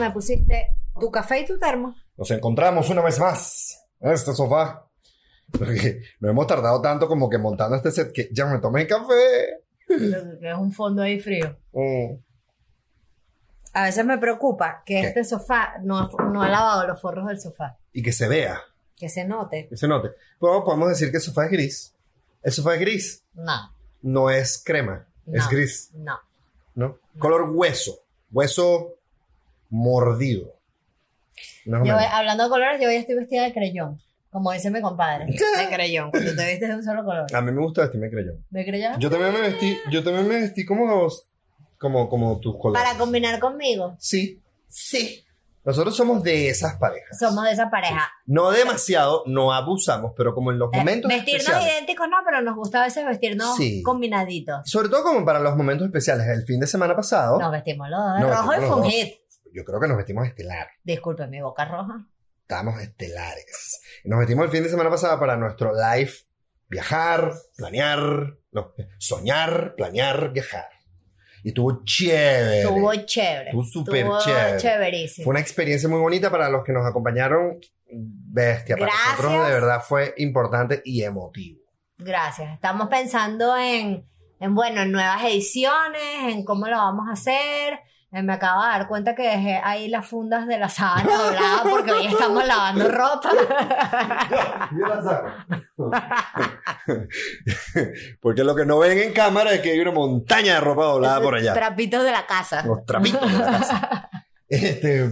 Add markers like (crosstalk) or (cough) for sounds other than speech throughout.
me pusiste tu café y tu termo. Nos encontramos una vez más en este sofá. Porque no hemos tardado tanto como que montando este set que ya me tomé café. Lo que es un fondo ahí frío. Mm. A veces me preocupa que ¿Qué? este sofá no ha, no ha lavado los forros del sofá. Y que se vea, Que se note. que se note. Bueno, podemos decir que el sofá es gris. El sofá es gris, No. no es crema, es no, gris, No. ¿no? Color hueso, hueso mordido. Más o Yo, hablando de colores, yo hoy estoy vestida de creyón. Como dice mi compadre. De creyón. Cuando te vistes de un solo color. A mí me gusta vestirme creyón. ¿De creyón? Yo también me vestí, yo también me vestí como, como, como tus colores. Para combinar conmigo. Sí, sí. Nosotros somos de esas parejas. Somos de esa pareja. No demasiado, no abusamos, pero como en los Eh, momentos vestirnos especiales. idénticos no, pero nos gusta a veces vestirnos Sí. combinaditos. Sobre todo como para los momentos especiales. El fin de semana pasado, Nos vestimos los dos de No, rojo y fue un hit. Yo creo que nos vestimos estelar. Disculpe, mi boca roja. Estábamos estelares. Nos vestimos el fin de semana pasado para nuestro live viajar, planear, no, soñar, planear, viajar. Y estuvo chévere. Estuvo chévere. Estuvo súper chévere. chéverísimo. Fue una experiencia muy bonita para los que nos acompañaron. Bestia, para Gracias. nosotros de verdad fue importante y emotivo. Gracias. Estamos pensando en, en, bueno, en nuevas ediciones, en cómo lo vamos a hacer. Eh, Me acabo de dar cuenta que dejé ahí las fundas de la sábana (laughs) doblada porque hoy estamos lavando ropa. (laughs) (laughs) Porque lo que no ven en cámara es que hay una montaña de ropa doblada por allá. Trapitos de la casa. Los trapitos de la casa. Este,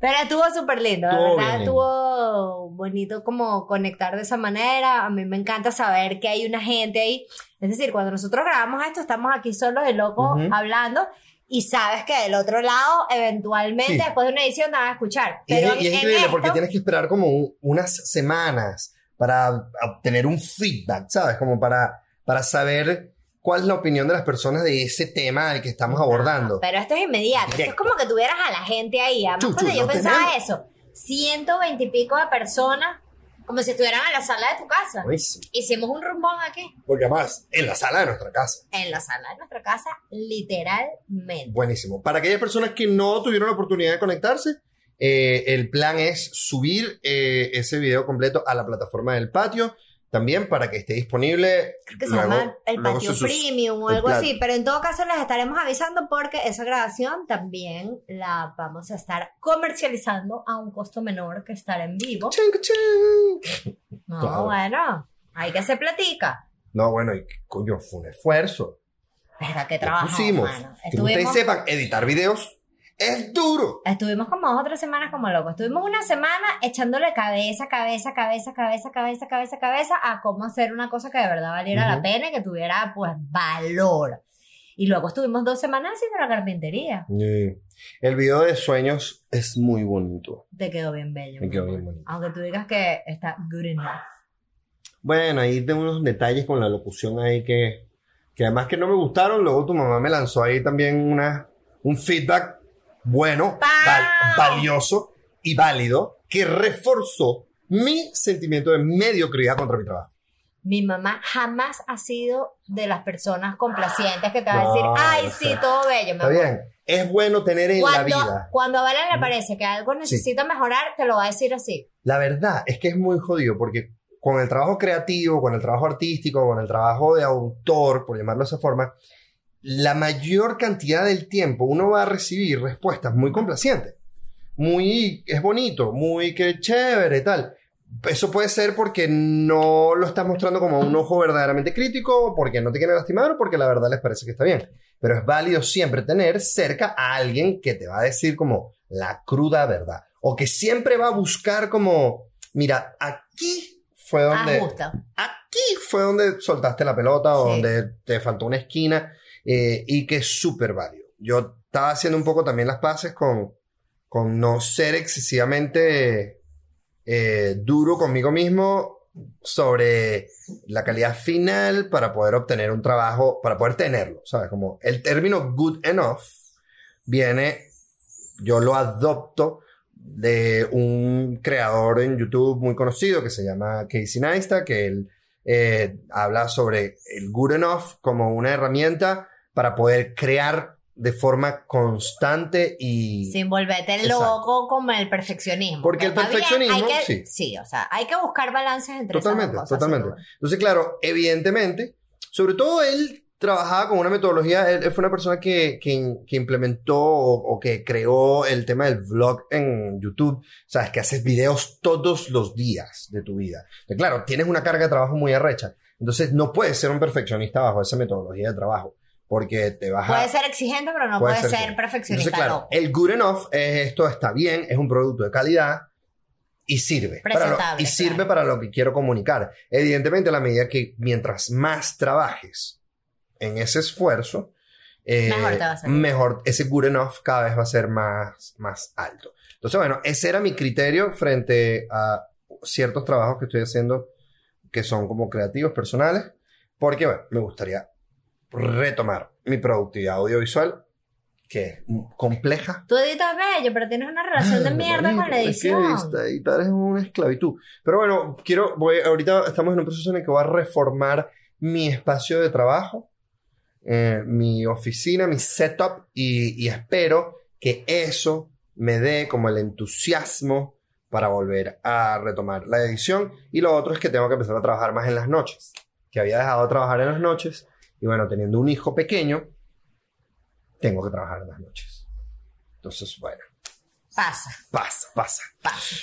Pero estuvo súper lindo, Estuvo verdad bien. estuvo bonito como conectar de esa manera. A mí me encanta saber que hay una gente ahí. Es decir, cuando nosotros grabamos esto, estamos aquí solos de locos hablando y sabes que del otro lado, eventualmente, Sí. después de una edición, te van a escuchar. y es, y increíble esto- porque tienes que esperar como un- unas semanas para obtener un feedback, ¿sabes? Como para, para saber cuál es la opinión de las personas de ese tema del que estamos abordando. Pero esto es inmediato. Esto es como que tuvieras a la gente ahí. Además, Chu, chu, cuando yo pensaba tenemos. eso, 120 y pico de personas, como si estuvieran en la sala de tu casa. Buenísimo. Hicimos un rumbón aquí, Porque además, en la sala de nuestra casa. en la sala de nuestra casa, literalmente. Buenísimo. Para aquellas personas que no tuvieron la oportunidad de conectarse, eh, el plan es subir eh, ese video completo a la plataforma del patio. También para que esté disponible. Creo que se luego- llama el patio sus- premium o algo así, pero en todo caso les estaremos avisando porque esa grabación también la vamos a estar comercializando a un costo menor que estar en vivo. Ching, ching. No, Claro. bueno, hay que se platica. No, bueno, y coño, fue un esfuerzo. Verga, que trabajamos, pusimos. Que ustedes sepan, editar videos es duro. estuvimos como dos o tres semanas como locos. Estuvimos una semana echándole cabeza, cabeza, cabeza, cabeza, cabeza, cabeza, cabeza a cómo hacer una cosa que de verdad valiera la pena y que tuviera, pues, valor. Y luego estuvimos dos semanas haciendo la carpintería. El video de sueños es muy bonito. Te quedó bien bello. Me quedó bien bonito. Aunque tú digas que está good enough. Bueno, ahí tengo unos detalles con la locución ahí que, que además que no me gustaron. Luego tu mamá me lanzó ahí también una, un feedback bueno, valioso y válido que reforzó mi sentimiento de mediocridad contra mi trabajo. Mi mamá jamás ha sido de las personas complacientes que te va a decir, No, ay, o sí, todo bello, Está amor". bien. Es bueno tener en la Cuando, vida. cuando a Valen le parece que algo necesita mejorar, te lo va a decir así. La verdad es que es muy jodido porque con el trabajo creativo, con el trabajo artístico, con el trabajo de autor, por llamarlo de esa forma, la mayor cantidad del tiempo uno va a recibir respuestas muy complacientes. Muy, es bonito, muy que chévere tal. Eso puede ser porque no lo estás mostrando como un ojo verdaderamente crítico, porque no te quieren lastimar o porque la verdad les parece que está bien. Pero es válido siempre tener cerca a alguien que te va a decir como la cruda verdad. O que siempre va a buscar como, mira, aquí fue donde... Ajusta. Aquí fue donde soltaste la pelota o Sí. donde te faltó una esquina eh, y que es súper válido. Yo estaba haciendo un poco también las paces con, con no ser excesivamente eh, duro conmigo mismo sobre la calidad final para poder obtener un trabajo, para poder tenerlo, ¿sabes? Como el término good enough viene, yo lo adopto de un creador en YouTube muy conocido que se llama Casey Neistat, que él eh, habla sobre el good enough como una herramienta para poder crear de forma constante y... Sin volverte loco como el perfeccionismo. Porque el Está bien, perfeccionismo, hay que- sí. o sea, hay que buscar balances entre esas Totalmente, dos cosas, totalmente. duda. Entonces, claro, evidentemente, sobre todo él trabajaba con una metodología, él, él fue una persona que, que, que implementó o, o que creó el tema del vlog en YouTube, sabes, que haces videos todos los días de tu vida. Entonces, claro, tienes una carga de trabajo muy arrecha, entonces no puedes ser un perfeccionista bajo esa metodología de trabajo, porque te vas a... Puede ser exigente, pero no Puede puede, ser ser, perfeccionista. Entonces, claro, loco. el good enough es esto está bien, es un producto de calidad y sirve. Para lo, y sirve claro. para lo que quiero comunicar. Evidentemente, a la medida que mientras más trabajes en ese esfuerzo, eh, Mejor te va a salir. mejor ese good enough cada vez va a ser más, más alto. Entonces, bueno, ese era mi criterio frente a ciertos trabajos que estoy haciendo que son como creativos, personales, porque, bueno, me gustaría retomar mi productividad audiovisual, que es compleja. Tú editas bello, pero tienes una relación de (laughs) mierda con la Es que edición. editar es una esclavitud. Pero bueno, quiero, voy, ahorita estamos en un proceso en el que voy a reformar mi espacio de trabajo, eh, mi oficina, mi setup, y, y espero que eso me dé como el entusiasmo para volver a retomar la edición. Y lo otro es que tengo que empezar a trabajar más en las noches, que había dejado de trabajar en las noches, y bueno, teniendo un hijo pequeño, tengo que trabajar en las noches. Entonces, bueno, Pasa, pasa, pasa. pasa.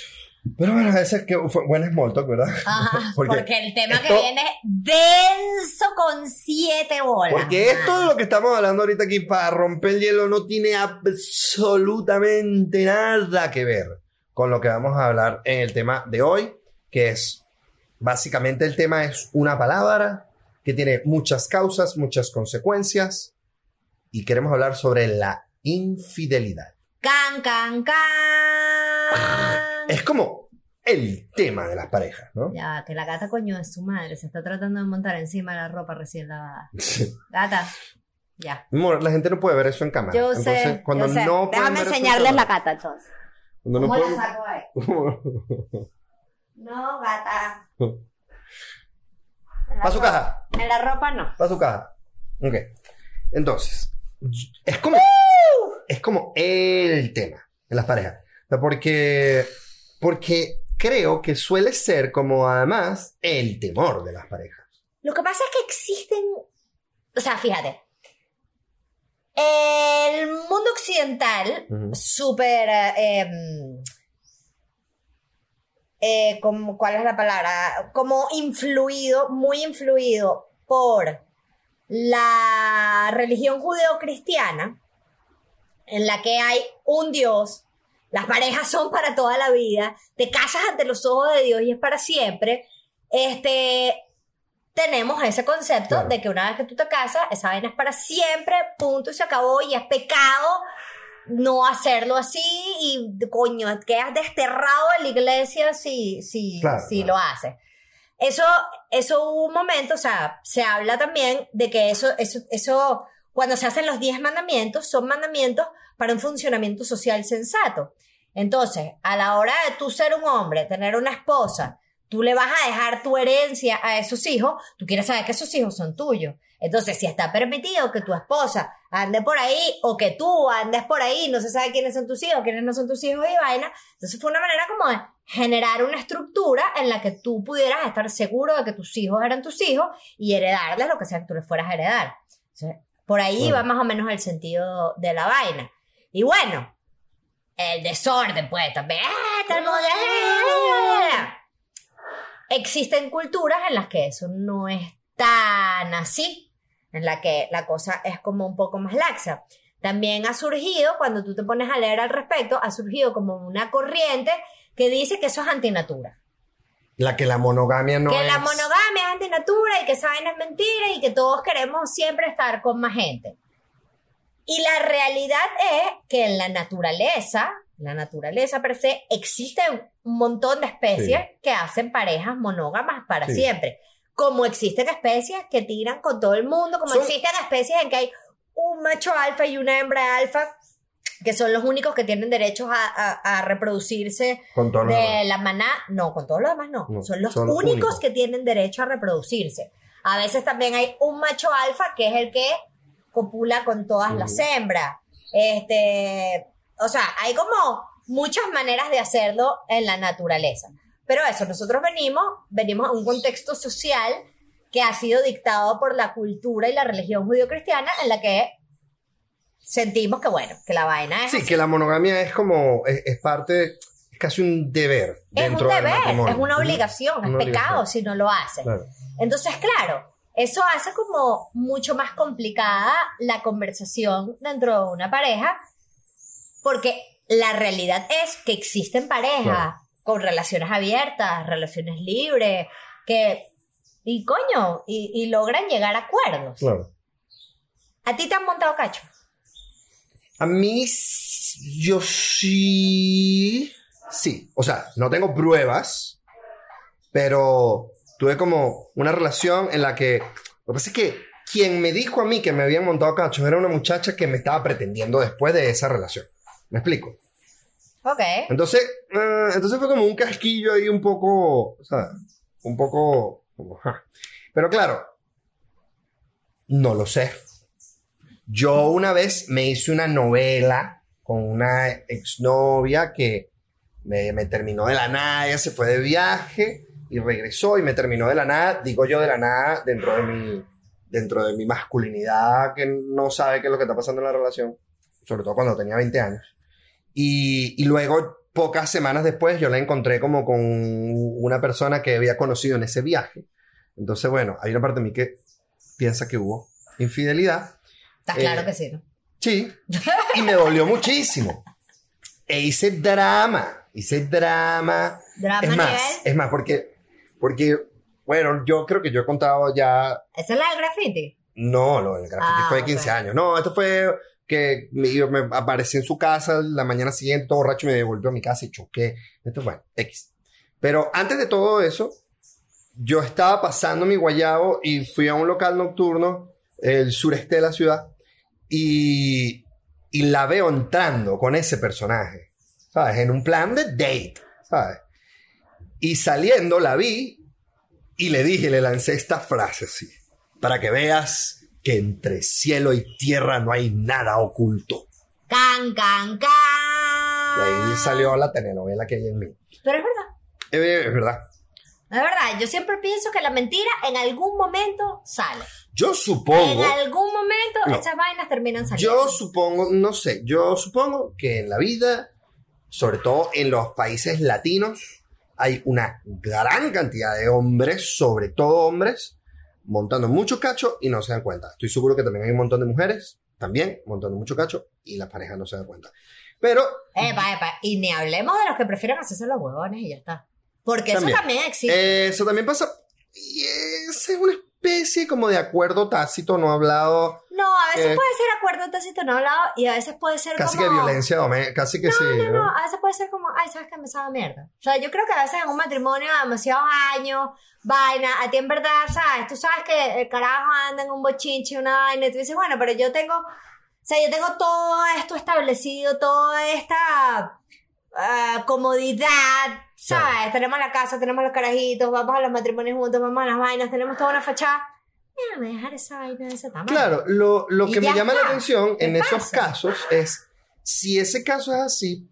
Pero bueno, ese es que fue buen small talk, ¿verdad? Ajá, (laughs) Porque porque, el tema que esto- viene es denso con siete bolas. Porque esto de lo que estamos hablando ahorita aquí para romper el hielo no tiene absolutamente nada que ver con lo que vamos a hablar en el tema de hoy, que es básicamente el tema es una palabra que tiene muchas causas, muchas consecuencias y queremos hablar sobre la infidelidad. Can, can, can. Es como el tema de las parejas, ¿no? Ya, que la gata coño es su madre, se está tratando de montar encima de la ropa recién lavada. Gata, ya. Amor, la gente no puede ver eso en cámara. Yo Entonces, sé, cuando yo sé. no pueden Déjame en enseñarles la gata entonces. cuando no ¿Cómo la saco ahí? (laughs) No, gata. (laughs) En la Pa' su ropa- caja. En la ropa no. para su caja. Ok. Entonces, es como, es como el tema en las parejas. Porque, porque creo que suele ser como además el temor de las parejas. Lo que pasa es que existen, o sea, fíjate, el mundo occidental, Ujú. súper, eh, em, eh, como, ¿cuál es la palabra? Como influido, muy influido por la religión judeocristiana, en la que hay un Dios, las parejas son para toda la vida, te casas ante los ojos de Dios y es para siempre. Este, tenemos ese concepto Claro. de que una vez que tú te casas, esa vaina es para siempre, punto y se acabó y es pecado no hacerlo así y coño, quedas desterrado de la iglesia si, si, Claro, si claro. lo haces. Eso, eso hubo un momento, o sea, se habla también de que eso, eso, eso, cuando se hacen los 10 mandamientos, son mandamientos para un funcionamiento social sensato. Entonces, a la hora de tú ser un hombre, tener una esposa, tú le vas a dejar tu herencia a esos hijos, tú quieres saber que esos hijos son tuyos. Entonces, si está permitido que tu esposa ande por ahí o que tú andes por ahí, no se sabe quiénes son tus hijos, quiénes no son tus hijos y vaina, entonces fue una manera como de generar una estructura en la que tú pudieras estar seguro de que tus hijos eran tus hijos y heredarles lo que sea que tú les fueras a heredar. Entonces, por ahí Bueno. va más o menos el sentido de la vaina. Y bueno, el desorden, pues, también. ¡ah! ¡ah! Existen culturas en las que eso no es tan así, en la que la cosa es como un poco más laxa. También ha surgido, cuando tú te pones a leer al respecto, ha surgido como una corriente que dice que eso es antinatura. La que la monogamia no que es. la monogamia es antinatura y que esa vaina es mentira y que todos queremos siempre estar con más gente. Y la realidad es que en la naturaleza, la naturaleza per se, existen un montón de especies que hacen parejas monógamas para Sí. siempre. Como existen especies que tiran con todo el mundo, como Son- existen especies en que hay un macho alfa y una hembra alfa, que son los únicos que tienen derechos a, a- a reproducirse Con de demás. la maná, no, con todos los demás no. No, son los son únicos, únicos. que tienen derecho a reproducirse. A veces también hay un macho alfa que es el que copula con todas las hembras. Este, o sea, hay como muchas maneras de hacerlo en la naturaleza. Pero eso, nosotros venimos, venimos a un contexto social que ha sido dictado por la cultura y la religión judio-cristiana en la que sentimos que, bueno, que la vaina es Sí, así. que la monogamia es como, es, es parte, es casi un deber es un dentro del deber, matrimonio. es una obligación, es Una pecado obligación. si no lo haces. Claro. Entonces, claro, eso hace como mucho más complicada la conversación dentro de una pareja, porque la realidad es que existen parejas Claro. Con relaciones abiertas, relaciones libres, que, y coño, y, y logran llegar a acuerdos. Claro. ¿A ti te han montado cacho? A mí, yo sí, sí. O sea, no tengo pruebas, pero tuve como una relación en la que, lo que pasa es que quien me dijo a mí que me habían montado cachos era una muchacha que me estaba pretendiendo después de esa relación. ¿Me explico? Ok. Entonces, eh, entonces fue como un casquillo ahí un poco, sea, un poco, como, ja. pero claro, no lo sé. Yo una vez me hice una novela con una exnovia que me, me terminó de la nada, ella se fue de viaje y regresó y me terminó de la nada, digo yo de la nada, dentro de mi, dentro de mi masculinidad que no sabe qué es lo que está pasando en la relación, sobre todo cuando tenía 20 años. Y, y luego, pocas semanas después, yo la encontré como con una persona que había conocido en ese viaje. Entonces, bueno, hay una parte de mí que piensa que hubo infidelidad. Está Eh, claro que sí, ¿no? Sí. Y me dolió muchísimo. E hice drama. Hice drama. Drama Es más, nivel. es más, porque, porque, bueno, yo creo que yo he contado ya ¿Esa es la del graffiti? no, lo del graffiti Ah, fue de 15 ok. años. No, esto fue que me, me aparecí en su casa la mañana siguiente, todo borracho, me devolvió a mi casa y choqué. Esto, bueno, X. Pero antes de todo eso, yo estaba pasando mi guayabo y fui a un local nocturno, el sureste de la ciudad, y, y la veo entrando con ese personaje, ¿sabes? En un plan de date, ¿sabes? Y saliendo la vi y le dije, le lancé esta frase así, para que veas que entre cielo y tierra no hay nada oculto. Can, can, can. Y ahí salió la telenovela que hay en mí. Pero es verdad. Eh, Es verdad. Es verdad, yo siempre pienso que la mentira en algún momento sale. Yo supongo, En algún momento No. esas vainas terminan saliendo. yo supongo, no sé, yo supongo que en la vida, sobre todo en los países latinos, hay una gran cantidad de hombres, sobre todo hombres, montando mucho cacho y no se dan cuenta. Estoy seguro que también hay un montón de mujeres, también montando mucho cacho y las parejas no se dan cuenta. Pero Epa, epa. Y ni hablemos de los que prefieren hacerse los huevones y ya está. Porque También. eso también existe. Eso también pasa. Y es una especie como de acuerdo tácito no hablado, no, a veces eh, puede ser acuerdo tácito no hablado y a veces puede ser casi como... que violencia doméstica, casi que sí. No, ¿no? no, a veces puede ser como, ay, ¿sabes qué? Me sabe mierda. O sea, yo creo que a veces en un matrimonio de demasiados años, vaina, a ti en verdad, ¿sabes? Tú sabes que el carajo anda en un bochinche, una vaina, y tú dices, bueno, pero yo tengo, o sea, yo tengo todo esto establecido, toda esta ah, comodidad, ¿sabes? Tenemos la casa, tenemos los carajitos, vamos a los matrimonios juntos, vamos a las vainas, tenemos toda una fachada. Déjame dejar esa vaina de ese tamaño. Claro, lo, lo que me llama la atención ¿Qué en esos casos es, si ese caso es así,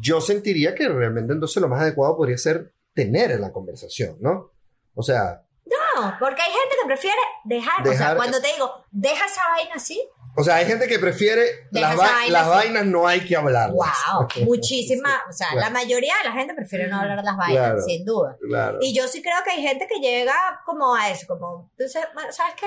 yo sentiría que realmente entonces lo más adecuado podría ser tener en la conversación, ¿no? O sea, No, porque hay gente que prefiere dejar, o sea, Dejar- cuando te digo, deja esa vaina así, o sea, hay gente que prefiere las, esa va- vaina las vainas no hay que hablarlas. Wow, muchísima, o sea, Claro. la mayoría de la gente prefiere no hablar de las vainas, Claro. sin duda. Claro. Y yo sí creo que hay gente que llega como a eso, como, entonces, ¿sabes qué?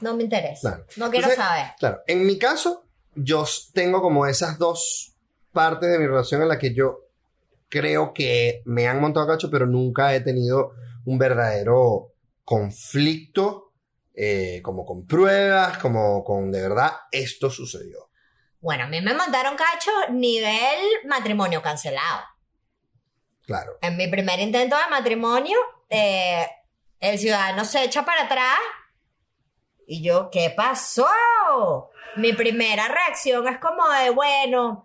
No me interesa, no quiero Entonces, saber. Claro, en mi caso, yo tengo como esas dos partes de mi relación en la que yo creo que me han montado cacho, pero nunca he tenido un verdadero conflicto, eh, como con pruebas, como con de verdad esto sucedió. Bueno, a mí me mandaron cacho nivel matrimonio cancelado. Claro. En mi primer intento de matrimonio, eh, el ciudadano se echa para atrás y yo, ¿qué pasó? Mi primera reacción es como de, bueno,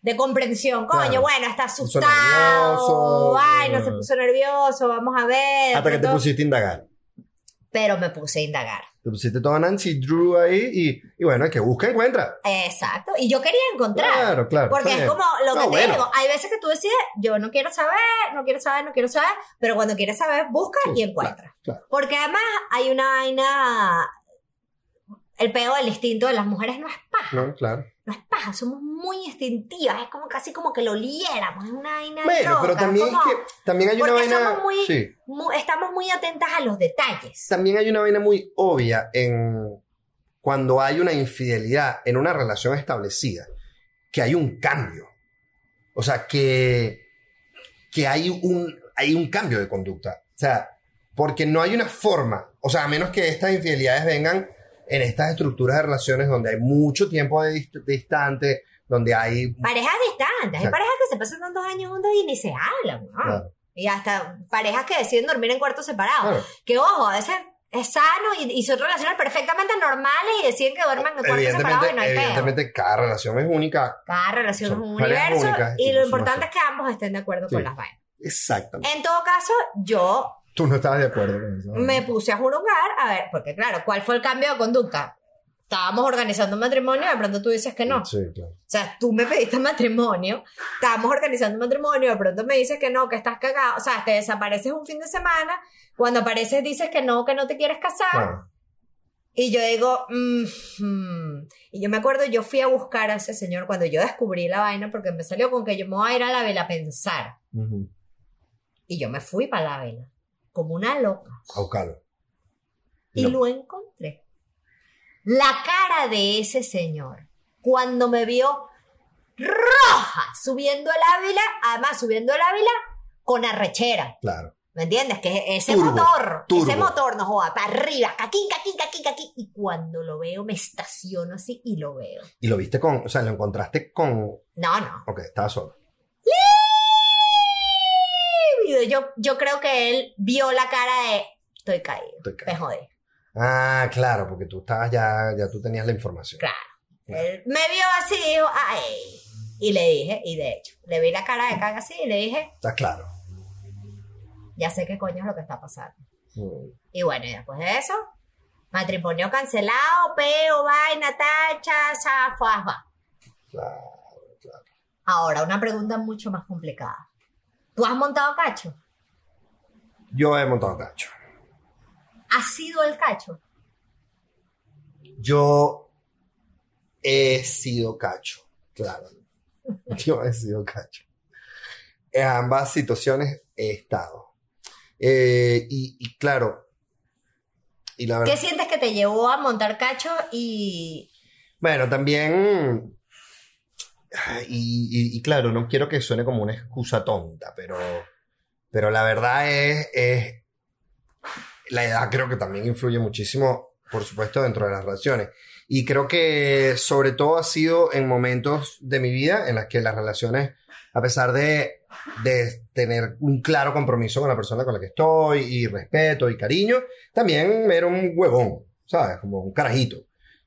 de comprensión, coño, Claro. bueno, está asustado, nervioso, ay, no eh. se puso nervioso, vamos a ver. Hasta que te pusiste a indagar. Pero me puse a indagar. te pusiste toda Nancy Drew ahí y, y bueno, el que busca encuentra. Exacto. Y yo quería encontrar. Claro, claro. Porque es como lo que No, te bueno. digo. Hay veces que tú decides, yo no quiero saber, no quiero saber, no quiero saber, pero cuando quieres saber, busca Sí, y encuentra. claro. Porque además hay una vaina. El peo del instinto de las mujeres no es paja. No, claro. No es paja, somos muy instintivas. Es como casi como que lo liéramos. Es una vaina. Bueno, pero loca, también como- es que también hay una vaina. somos muy- Sí. estamos muy atentas a los detalles. También hay una vaina muy obvia en cuando hay una infidelidad en una relación establecida, que hay un cambio. O sea, que, que hay, un, hay un cambio de conducta. O sea, porque no hay una forma, o sea, a menos que estas infidelidades vengan en estas estructuras de relaciones donde hay mucho tiempo de dist- distante, donde hay... Parejas distantes. Hay parejas que se pasan tantos años juntas y ni se hablan. ¿no? Claro, Y hasta parejas que deciden dormir en cuartos separados. claro. Que ojo, a veces es sano y, y son relaciones perfectamente normales y deciden que duerman en cuartos separados y no hay evidentemente cada relación es única. Cada relación son es un universo únicas y lo importante es que ambos estén de acuerdo Sí. con las vainas. Exactamente. En todo caso, yo Tú no estabas de acuerdo con eso. me puse a juzgar, a ver, porque claro, ¿cuál fue el cambio de conducta? Estábamos organizando un matrimonio y de pronto tú dices que no. Sí, claro. O sea, tú me pediste matrimonio, estábamos organizando un matrimonio, de pronto me dices que no, que estás cagado, o sea, te desapareces un fin de semana, cuando apareces dices que no, que no te quieres casar, Claro. y yo digo, mm, mm. y yo me acuerdo, yo fui a buscar a ese señor cuando yo descubrí la vaina, porque me salió con que yo me voy a ir a la vela a pensar, Ujú. y yo me fui para la vela, como una loca, A buscarlo. y No. lo encontré. La cara de ese señor, cuando me vio roja subiendo el Ávila, además subiendo el Ávila con arrechera. Claro. ¿Me entiendes? Que ese Turbo, motor, turbo. ese motor no joda, para arriba, caquín, caquín, caquín, caquín. Y cuando lo veo, me estaciono así y lo veo. Y lo viste con, o sea, lo encontraste con, No, no. ok, estaba solo. Yo, yo creo que él vio la cara de, estoy caído, Estoy me jodí. Ah, claro, porque tú estabas ya, ya tú tenías la información. Claro. Él me vio así y dijo, ay. Y le dije, y de hecho, le vi la cara de caga así y le dije, Está claro. ya sé qué coño es lo que está pasando. Mm. Y bueno, y después de eso, matrimonio cancelado, peo, vaina, tacha, zafa, Claro. Ahora, una pregunta mucho más complicada. ¿Tú has montado cacho? Yo he montado cacho. ¿Has sido el cacho? Yo he sido cacho, claro. (laughs) Yo he sido cacho. En ambas situaciones he estado. Eh, y, y claro, y la verdad. ¿Qué sientes que te llevó a montar cacho y... Bueno, también. (sighs) Y, claro, no quiero que suene como una excusa tonta, pero, pero la verdad es, es. La edad creo que también influye muchísimo, por supuesto, dentro de las relaciones. Y creo que sobre todo ha sido en momentos de mi vida en las que las relaciones, a pesar de, de tener un claro compromiso con la persona con la que estoy y respeto y cariño, también era un huevón, ¿sabes? Como un carajito.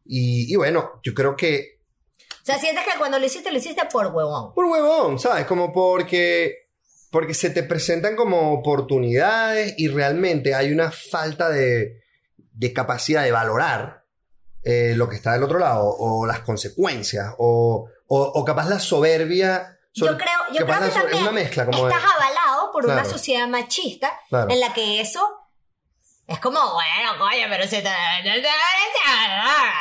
Y, y bueno, yo creo que O sea, sientes que cuando lo hiciste, lo hiciste por huevón. por huevón, ¿sabes? Como porque, porque se te presentan como oportunidades y realmente hay una falta de, de capacidad de valorar eh, lo que está del otro lado o las consecuencias o, o, o capaz la soberbia. Yo sobre- creo, yo creo que es también una mezcla como de... estás avalado por una sociedad machista Claro. en la que eso es como, bueno, coño, pero si te...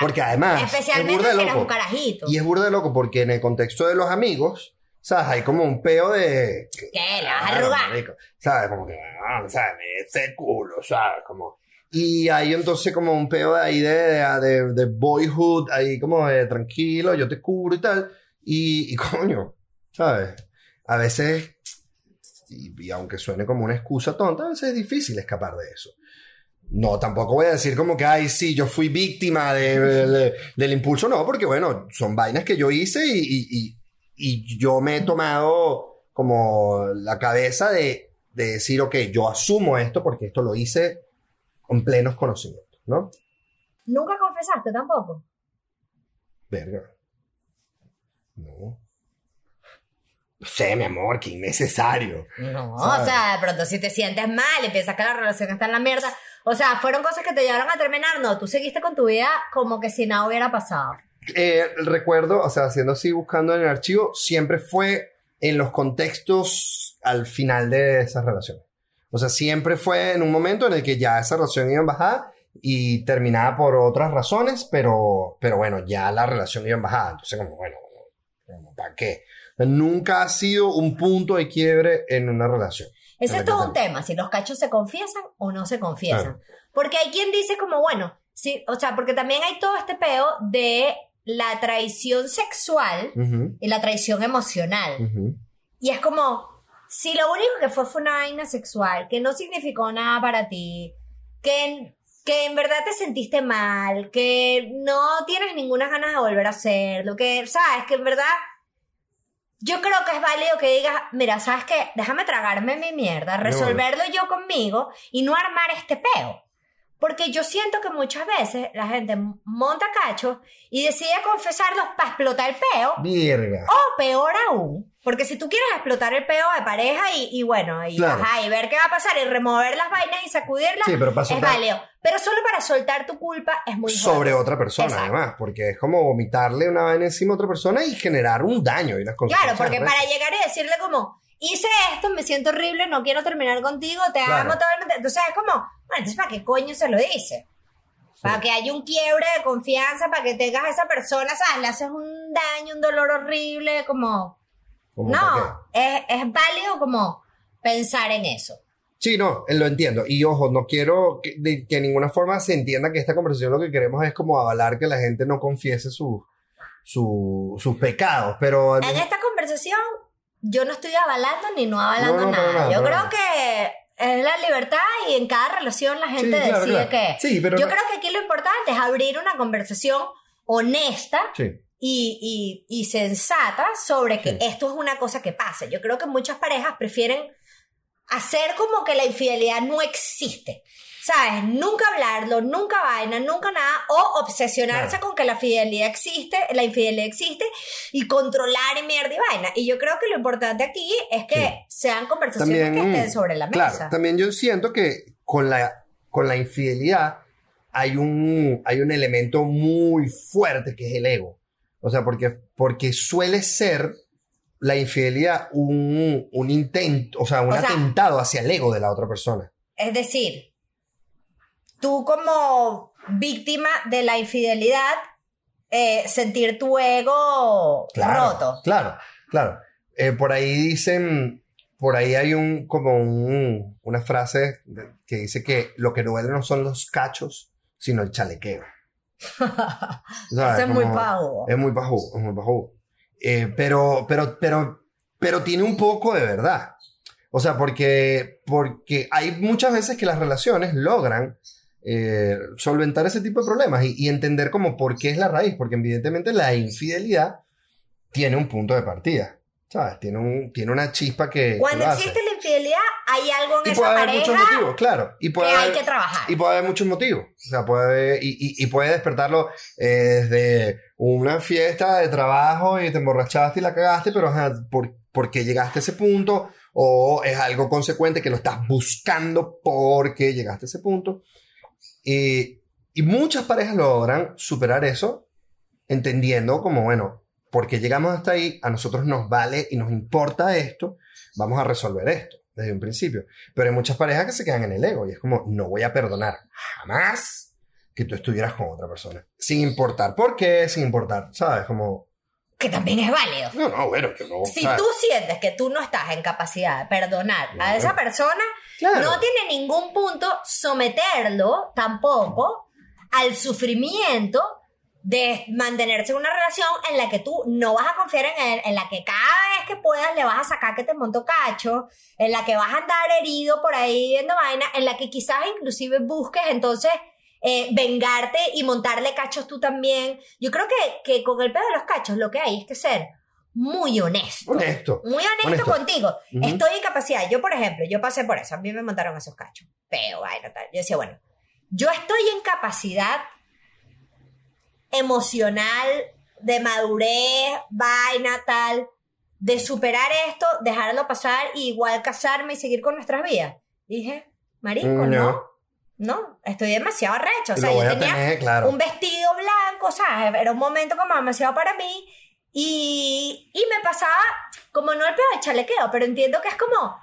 Porque además es Especialmente burda de si eres un loco. carajito. Y es burda de loco porque en el contexto de los amigos, ¿sabes? Hay como un peo de... ¿Qué? ¿Le vas a arrugar? ¿Sabes? Como que, ah, ¿sabes? Ese culo, ¿sabes? Como... Y hay entonces como un peo de ahí de, de, de boyhood, ahí como de tranquilo, yo te cubro y tal. Y, y (laughs) coño, ¿sabes? A veces, y, y aunque suene como una excusa tonta, a veces es difícil escapar de eso. No, tampoco voy a decir como que, ay, sí, yo fui víctima de- de- del impulso, no, porque bueno, son vainas que yo hice y, y- y- yo me he tomado como la cabeza de, de decir, ok, yo asumo esto porque esto lo hice con plenos conocimientos, ¿no? Nunca confesaste tampoco. Verga. No. No sé, mi amor, qué innecesario. No, ¿Sabes? o sea, de pronto si te sientes mal y piensas que la relación está en la mierda. O sea, fueron cosas que te llevaron a terminar. No, tú seguiste con tu vida como que si nada hubiera pasado. Eh, recuerdo, o sea, haciendo así, buscando en el archivo, siempre fue en los contextos al final de esa relación. O sea, siempre fue en un momento en el que ya esa relación iba en bajada y terminaba por otras razones, pero, pero bueno, ya la relación iba en bajada. Entonces, como, bueno, ¿para qué? Nunca ha sido un punto de quiebre en una relación. Ese es todo un tema, si los cachos se confiesan o no se confiesan. Claro. Porque hay quien dice como, bueno, sí, o sea, porque también hay todo este peo de la traición sexual y la traición emocional. Y es como, si lo único que fue fue una vaina sexual, que no significó nada para ti, que, que en verdad te sentiste mal, que no tienes ninguna ganas de volver a hacerlo, que, sabes, que en verdad yo creo que es válido que digas, mira, sabes qué, déjame tragarme mi mierda, resolverlo yo conmigo y no armar este peo. Porque yo siento que muchas veces la gente monta cachos y decide confesarlos para explotar el peo. Virga. O peor aún, porque si tú quieres explotar el peo de pareja y, y bueno, y, Claro. ajá, y ver qué va a pasar y remover las vainas y sacudirlas, Sí, pero para es válido. Pero solo para soltar tu culpa es muy sobre otra persona, Exacto. además, porque es como vomitarle una vaina encima a otra persona y generar un daño y unas consecuencias. Claro, porque para llegar y decirle como, hice esto, me siento horrible, no quiero terminar contigo, te Claro. amo mundo. Entonces es como, bueno, entonces ¿para qué coño se lo dice? Para que haya un quiebre de confianza, para que tengas a esa persona, ¿sabes? Le haces un daño, un dolor horrible, como... No, es, es válido como pensar en eso. Sí, no, eh, lo entiendo. Y ojo, no quiero que de que ninguna forma se entienda que esta conversación lo que queremos es como avalar que la gente no confiese su, su- sus pecados, pero... En esta conversación, yo no estoy avalando ni no avalando No, no, para nada. nada, yo creo que es la libertad y en cada relación la gente Sí, claro, decide claro. que... Sí, pero yo no- creo que aquí lo importante es abrir una conversación honesta Sí, y, y- y sensata sobre que esto es una cosa que pasa. Yo creo que muchas parejas prefieren hacer como que la infidelidad no existe. ¿Sabes? Nunca hablarlo, nunca vaina, nunca nada, o obsesionarse Claro. con que la fidelidad existe, la infidelidad existe, y controlar y mierda y vaina. Y yo creo que lo importante aquí es que sean conversaciones También, que estén sobre la claro, mesa. también yo siento que con la, con la infidelidad hay un, hay un elemento muy fuerte que es el ego. O sea, porque, porque suele ser la infidelidad un, un intento, o sea, un O sea- atentado hacia el ego de la otra persona. Es decir, tú como víctima de la infidelidad, eh, sentir tu ego Claro, roto. Claro, claro. Eh, por ahí dicen, por ahí hay un, como un- una frase que dice que lo que duele no son los cachos, sino el chalequeo. ¿Sabes? (laughs) Eso es muy pago. Es muy bajo, es muy bajo. Eh, pero, pero, pero, pero tiene un poco de verdad. O sea, porque, porque hay muchas veces que las relaciones logran eh, solventar ese tipo de problemas y, y entender como por qué es la raíz, porque evidentemente la infidelidad tiene un punto de partida, ¿sabes? Tiene, un, tiene una chispa que... que Cuando existe la infidelidad, hay algo en Y esa puede haber muchos pareja motivos, claro. Y que puede hay haber- que trabajar. y puede haber muchos motivos. O sea, puede haber- y, y- y puede despertarlo eh, desde una fiesta de trabajo y te emborrachaste y la cagaste, pero ajá, ¿por, por qué llegaste a ese punto? O es algo consecuente que lo estás buscando porque llegaste a ese punto. Y, y muchas parejas logran superar eso entendiendo como, bueno, porque llegamos hasta ahí, a nosotros nos vale y nos importa esto, vamos a resolver esto desde un principio. Pero hay muchas parejas que se quedan en el ego y es como, no voy a perdonar jamás que tú estuvieras con otra persona. Sin importar por qué, sin importar, ¿sabes? Como, Que también es válido. no, no, bueno, yo no. Si ¿sabes? tú sientes que tú no estás en capacidad de perdonar a esa persona, Claro. no tiene ningún punto someterlo tampoco al sufrimiento de mantenerse en una relación en la que tú no vas a confiar en él, en la que cada vez que puedas le vas a sacar que te montó cacho, en la que vas a andar herido por ahí viendo vaina, en la que quizás inclusive busques entonces eh, vengarte y montarle cachos tú también. Yo creo que, que con el pedo de los cachos lo que hay es que ser muy honesto. Honesto. Muy honesto, Honesto. contigo. Estoy en capacidad. Yo, por ejemplo, yo pasé por eso. A mí me montaron esos cachos. Pero, bueno, tal. Yo decía, bueno, yo estoy en capacidad emocional, de madurez, vaina, tal, de superar esto, dejarlo pasar y igual casarme y seguir con nuestras vidas. Dije, marico, Mm, no. no. No, estoy demasiado arrecho. O sea, yo tenía tener, claro. un vestido blanco, o sea, era un momento como demasiado para mí. Y, y me pasaba, como no el peor de chalequeo, pero entiendo que es como,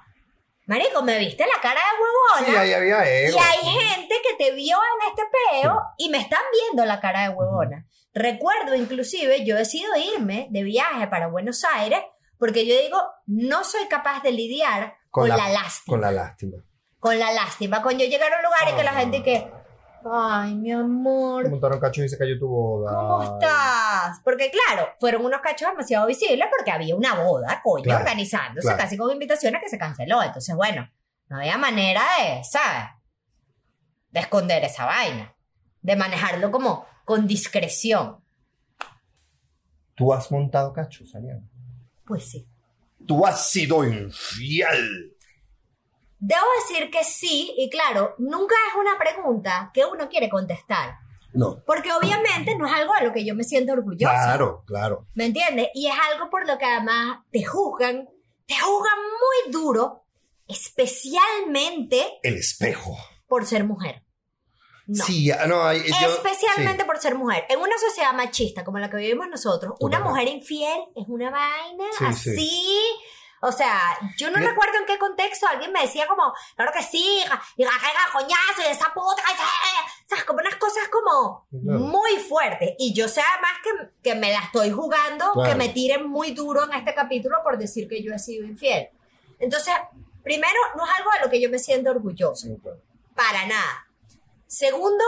marico, me viste la cara de Sí, huevona. ahí había y ego. hay gente que te vio en este peo y me están viendo la cara de huevona. Recuerdo inclusive, yo decido irme de viaje para Buenos Aires porque yo digo, no soy capaz de lidiar con, la, lástima. Con la lástima. Con la lástima. Con yo llegar a un lugar y que la gente que, ay, mi amor, Montaron cachos y se cayó tu boda. ¿Cómo estás? Porque claro, fueron unos cachos demasiado visibles porque había una boda, coño, Claro, organizándose, claro. casi con invitaciones que se canceló. Entonces, bueno, no había manera de, ¿sabes? De esconder esa vaina. De manejarlo como con discreción. Tú has montado cachos, Ariana. Pues sí. Tú has sido infiel. Debo decir que sí, y claro, nunca es una pregunta que uno quiere contestar. No. Porque obviamente no es algo de lo que yo me siento orgullosa. Claro, claro. ¿Me entiendes? Y es algo por lo que además te juzgan, te juzgan muy duro, especialmente El espejo. por ser mujer. No. Sí, ah, no, hay- yo- especialmente sí. por ser mujer. En una sociedad machista como la que vivimos nosotros, una mujer infiel es una vaina Sí, así. sí. O sea, yo no recuerdo en qué contexto alguien me decía como, claro que sí, y caiga coñazo y esa puta, y, o sea, como unas cosas como Claro. muy fuertes. Y yo sé además que, que me la estoy jugando, Claro. que me tiren muy duro en este capítulo por decir que yo he sido infiel. Entonces, primero, no es algo de lo que yo me siento. Sí, claro. Para nada. Segundo,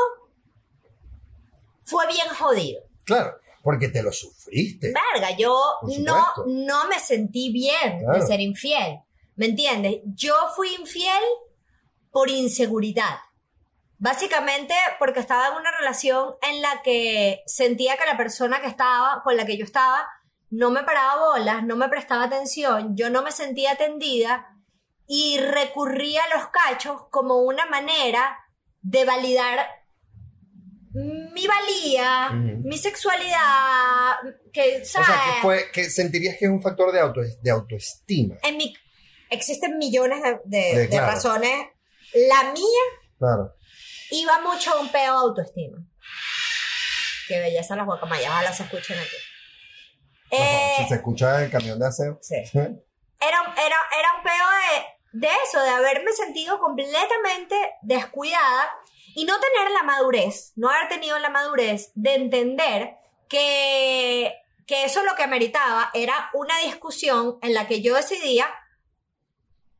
fue bien jodido. Claro, porque te lo sufriste. Verga, yo no, no me sentí bien de ser infiel. ¿Me entiendes? Yo fui infiel por inseguridad. Básicamente porque estaba en una relación en la que sentía que la persona que estaba, con la que yo estaba, no me paraba bolas, no me prestaba atención, yo no me sentía atendida y recurría a los cachos como una manera de validar mi valía, mi sexualidad, que, O ¿sabes? sea, que, fue, que sentirías que es un factor de, auto, de autoestima. En mi, existen millones de, de- De- de claro. razones. La mía Claro. iba mucho a un peo de autoestima. Qué belleza las guacamayas, ojalá se escuchen aquí. Eh, si se escucha el camión de aseo. sí. (laughs) era, era, era un peo de, de eso, de haberme sentido completamente descuidada y no tener la madurez, no haber tenido la madurez de entender que, que eso lo que ameritaba era una discusión en la que yo decidía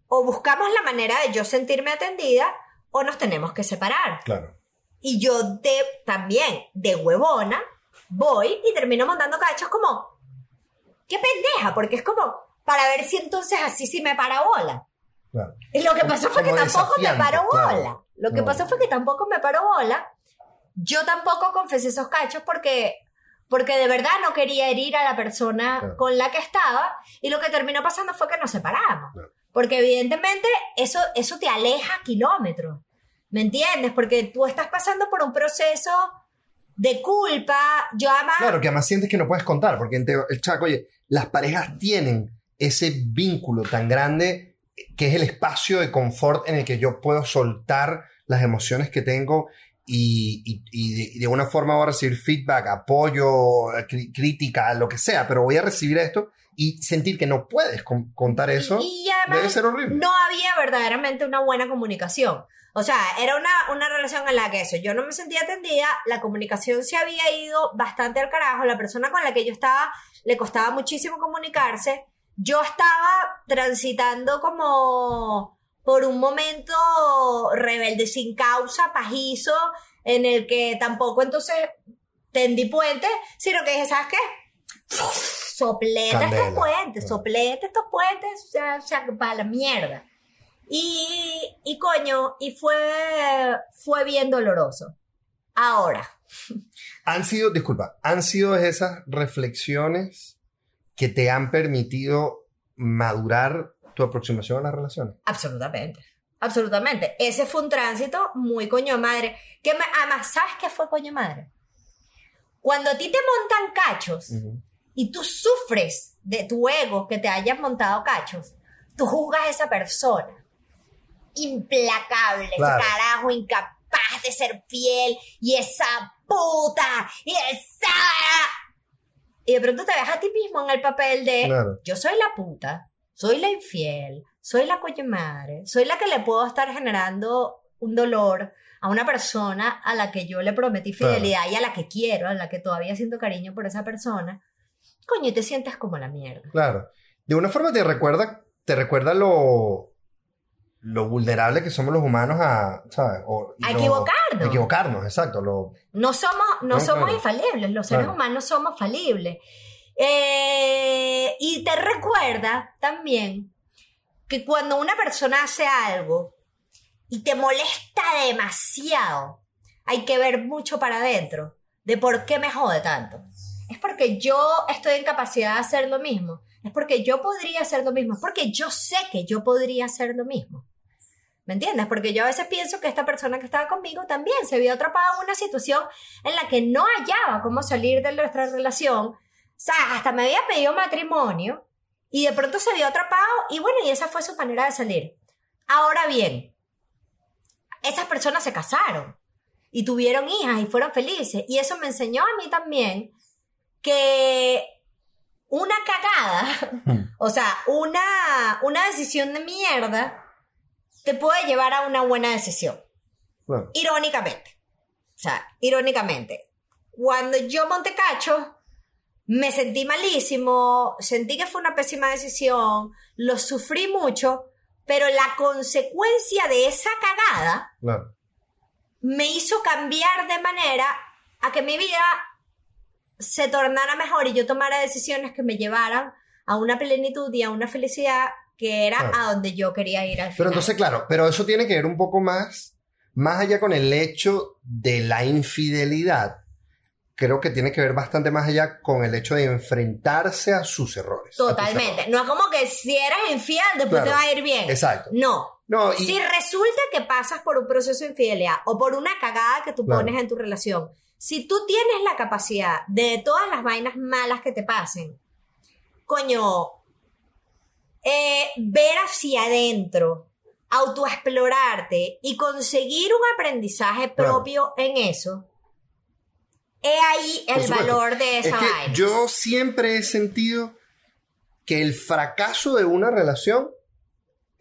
o buscamos la manera de yo sentirme atendida o nos tenemos que separar. Claro. Y yo de, también, de huevona, voy y termino montando cachos como, qué pendeja, porque es como, para ver si entonces así sí me para bola. claro. Y lo que pasó fue que tampoco me paró claro. Lo que No. pasó fue que tampoco me paró bola. Yo tampoco confesé esos cachos porque, porque de verdad no quería herir a la persona Claro. con la que estaba. Y lo que terminó pasando fue que nos separamos. Claro. Porque evidentemente eso, eso te aleja kilómetros. ¿Me entiendes? Porque tú estás pasando por un proceso de culpa. Yo además... Claro, que además sientes que no puedes contar, porque en el chaco, oye, las parejas tienen ese vínculo tan grande que es el espacio de confort en el que yo puedo soltar las emociones que tengo y, y- y de, y de una forma voy a recibir feedback, apoyo, cri- crítica, lo que sea, pero voy a recibir esto y sentir que no puedes con- contar eso y además debe ser horrible. no había verdaderamente una buena comunicación. O sea, era una, una relación en la que eso, yo no me sentía atendida, la comunicación se había ido bastante al carajo, la persona con la que yo estaba le costaba muchísimo comunicarse, yo estaba transitando como por un momento rebelde sin causa, pajizo, en el que tampoco entonces tendí puentes, sino que dije, ¿sabes qué? Soplete Candela. estos puentes, soplete estos puentes, o sea, o sea, para la mierda. Y, y coño, y fue, fue bien doloroso. Ahora, Han sido, disculpa, han sido esas reflexiones que te han permitido madurar tu aproximación a las relaciones. absolutamente, absolutamente. Ese fue un tránsito muy coño madre. Que me- además, ¿sabes qué fue coño madre? Cuando a ti te montan cachos, Ujú. y tú sufres de tu ego que te hayas montado cachos, tú juzgas a esa persona implacable, Claro. carajo incapaz de ser fiel y esa puta y esa... Y de pronto te ves a ti mismo en el papel de Claro. yo soy la puta, soy la infiel, soy la coño madre, soy la que le puedo estar generando un dolor a una persona a la que yo le prometí Claro. fidelidad y a la que quiero, a la que todavía siento cariño por esa persona. Coño, y te sientes como la mierda. Claro. De una forma te recuerda, te recuerda lo, lo vulnerable que somos los humanos a, ¿sabes? O- A lo- equivocarnos. equivocarnos, exacto. Lo, No somos, no No, somos claro. infalibles, los seres Claro. humanos somos falibles. Eh, y te recuerda también que cuando una persona hace algo y te molesta demasiado, hay que ver mucho para adentro de por qué me jode tanto. Es porque yo estoy en capacidad de hacer lo mismo. Es porque yo podría hacer lo mismo. Es porque yo sé que yo podría hacer lo mismo. ¿Me entiendes? Porque yo a veces pienso que esta persona que estaba conmigo también se vio atrapada en una situación en la que no hallaba cómo salir de nuestra relación. O sea, hasta me había pedido matrimonio y de pronto se vio atrapado y bueno, y esa fue su manera de salir. Ahora bien, esas personas se casaron y tuvieron hijas y fueron felices y eso me enseñó a mí también que una cagada, (laughs) o sea, una, una decisión de mierda te puede llevar a una buena decisión. bueno, Irónicamente. O sea, irónicamente. Cuando yo monté cacho, me sentí malísimo, sentí que fue una pésima decisión, lo sufrí mucho, pero la consecuencia de esa cagada claro. me hizo cambiar de manera a que mi vida se tornara mejor y yo tomara decisiones que me llevaran a una plenitud y a una felicidad que era Claro. a donde yo quería ir al Pero final. entonces, claro, pero eso tiene que ver un poco más, más allá con el hecho de la infidelidad. Creo que tiene que ver bastante más allá con el hecho de enfrentarse a sus errores. Totalmente. errores. No es como que si eres infiel, después Claro. te va a ir bien. Exacto. No. No, y, Si resulta que pasas por un proceso de infidelidad o por una cagada que tú Claro. pones en tu relación, si tú tienes la capacidad de todas las vainas malas que te pasen, coño, eh, ver hacia adentro, autoexplorarte y conseguir un aprendizaje Claro. propio en eso, es ahí el valor de es esa que vaina. yo siempre he sentido que el fracaso de una relación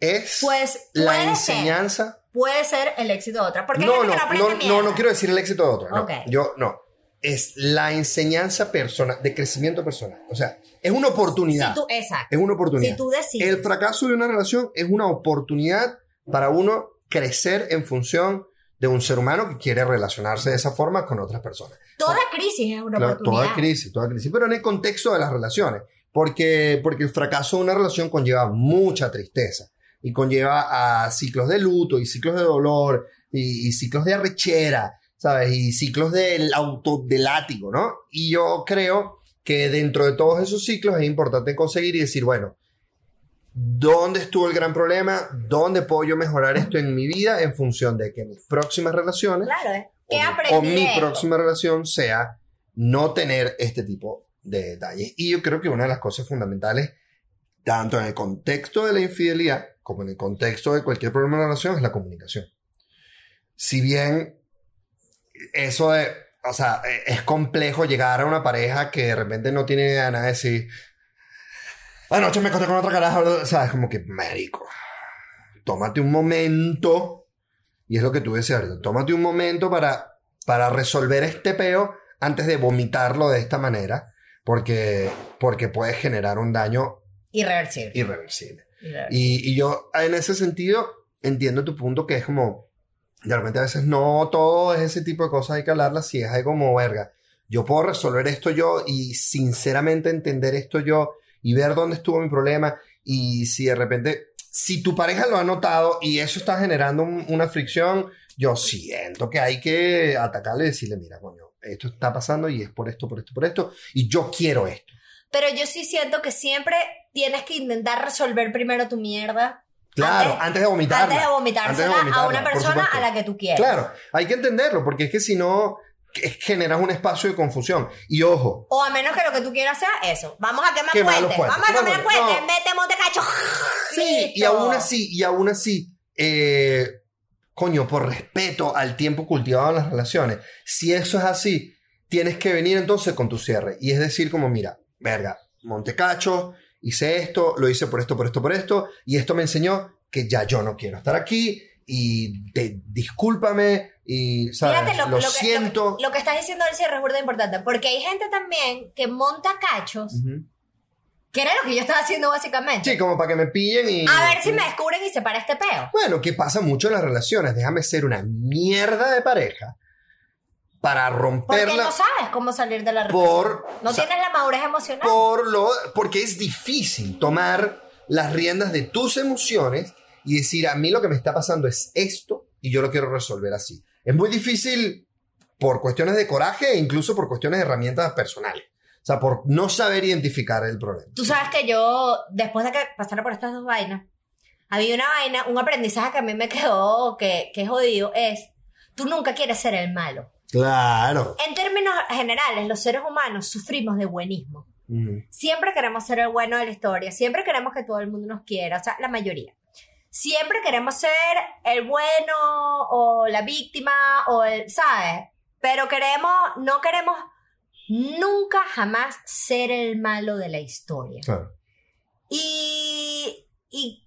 es Pues la ser. enseñanza. Puede ser el éxito de otra. Porque hay No, gente no, que no aprende no, no, mierda. no quiero decir el éxito de otro. no. Yo no. Es la enseñanza personal, de crecimiento personal. O sea, es una oportunidad. Si tú, exacto. Es una oportunidad. Si tú decides. El fracaso de una relación es una oportunidad para uno crecer en función de un ser humano que quiere relacionarse de esa forma con otras personas. Toda crisis es una Claro, oportunidad. toda crisis, toda crisis, pero en el contexto de las relaciones, porque, porque el fracaso de una relación conlleva mucha tristeza y conlleva a ciclos de luto y ciclos de dolor y, y ciclos de arrechera, ¿sabes? Y ciclos del auto, del látigo, ¿no? Y yo creo que dentro de todos esos ciclos es importante conseguir y decir, bueno, ¿dónde estuvo el gran problema? ¿Dónde puedo yo mejorar esto en mi vida en función de que mis próximas relaciones Claro, o, ¿Qué mi- o próxima relación sea no tener este tipo de detalles. Y yo creo que una de las cosas fundamentales, tanto en el contexto de la infidelidad como en el contexto de cualquier problema de relación, es la comunicación. Si bien eso de, o sea, e- es complejo llegar a una pareja que de repente no tiene nada de decir, anoche me acosté con otra caraja, o sea, es como que, marico, tómate un momento, y es lo que tú decías ahorita, tómate un momento para, para resolver este peo antes de vomitarlo de esta manera, porque, porque puedes generar un daño Irreversible. irreversible. Irreversible. Y, y yo en ese sentido entiendo tu punto que es como, de repente a veces no todo es ese tipo de cosas, hay que hablarlas si es algo como verga. Yo puedo resolver esto yo y sinceramente entender esto yo y ver dónde estuvo mi problema y si de repente, si tu pareja lo ha notado y eso está generando un- una fricción, yo siento que hay que atacarle y decirle, mira, coño, esto está pasando y es por esto, por esto, por esto y yo quiero esto. Pero yo sí siento que siempre tienes que intentar resolver primero tu mierda Claro, Antes- antes, de vomitarla. antes de vomitársela Antes de vomitarla, a una persona a la que tú quieres. Claro, hay que entenderlo, porque es que si no, generas un espacio de confusión. Y ojo, O a menos que lo que tú quieras sea eso. Vamos a quemar Quemar puentes. puentes, Vamos a quemar puentes. No. Vete, Montecacho. Sí, y aún así, y aún así, eh, coño, por respeto al tiempo cultivado en las relaciones, si eso es así, tienes que venir entonces con tu cierre. Y es decir, como, mira, verga, Montecacho, hice esto, lo hice por esto, por esto, por esto, y esto me enseñó que ya yo no quiero estar aquí, y te, discúlpame, y, ¿sabes? Fíjate lo, lo, lo que, siento. Lo, que- lo que estás diciendo del cierre es burda importante. Porque hay gente también que monta cachos, Ujú. que era lo que yo estaba haciendo básicamente. Sí, como para que me pillen y... A ver si me descubren y se para este peo. Bueno, que pasa mucho en las relaciones. Déjame ser una mierda de pareja para Porque romperla no sabes cómo salir de la relación. por, No tienes la madurez emocional. por lo, porque es difícil tomar las riendas de tus emociones y decir, a mí lo que me está pasando es esto y yo lo quiero resolver así. Es muy difícil por cuestiones de coraje e incluso por cuestiones de herramientas personales. O sea, por no saber identificar el problema. Tú sabes que yo, después de que pasara por estas dos vainas, había una vaina, un aprendizaje que a mí me quedó, que, que es jodido, es, tú nunca quieres ser el malo. Claro. En términos generales, los seres humanos sufrimos de buenismo. Mm. Siempre queremos ser el bueno de la historia, siempre queremos que todo el mundo nos quiera, o sea, la mayoría. Siempre queremos ser el bueno o la víctima o el, ¿sabes? Pero queremos, no queremos nunca jamás ser el malo de la historia. Claro. Y, y,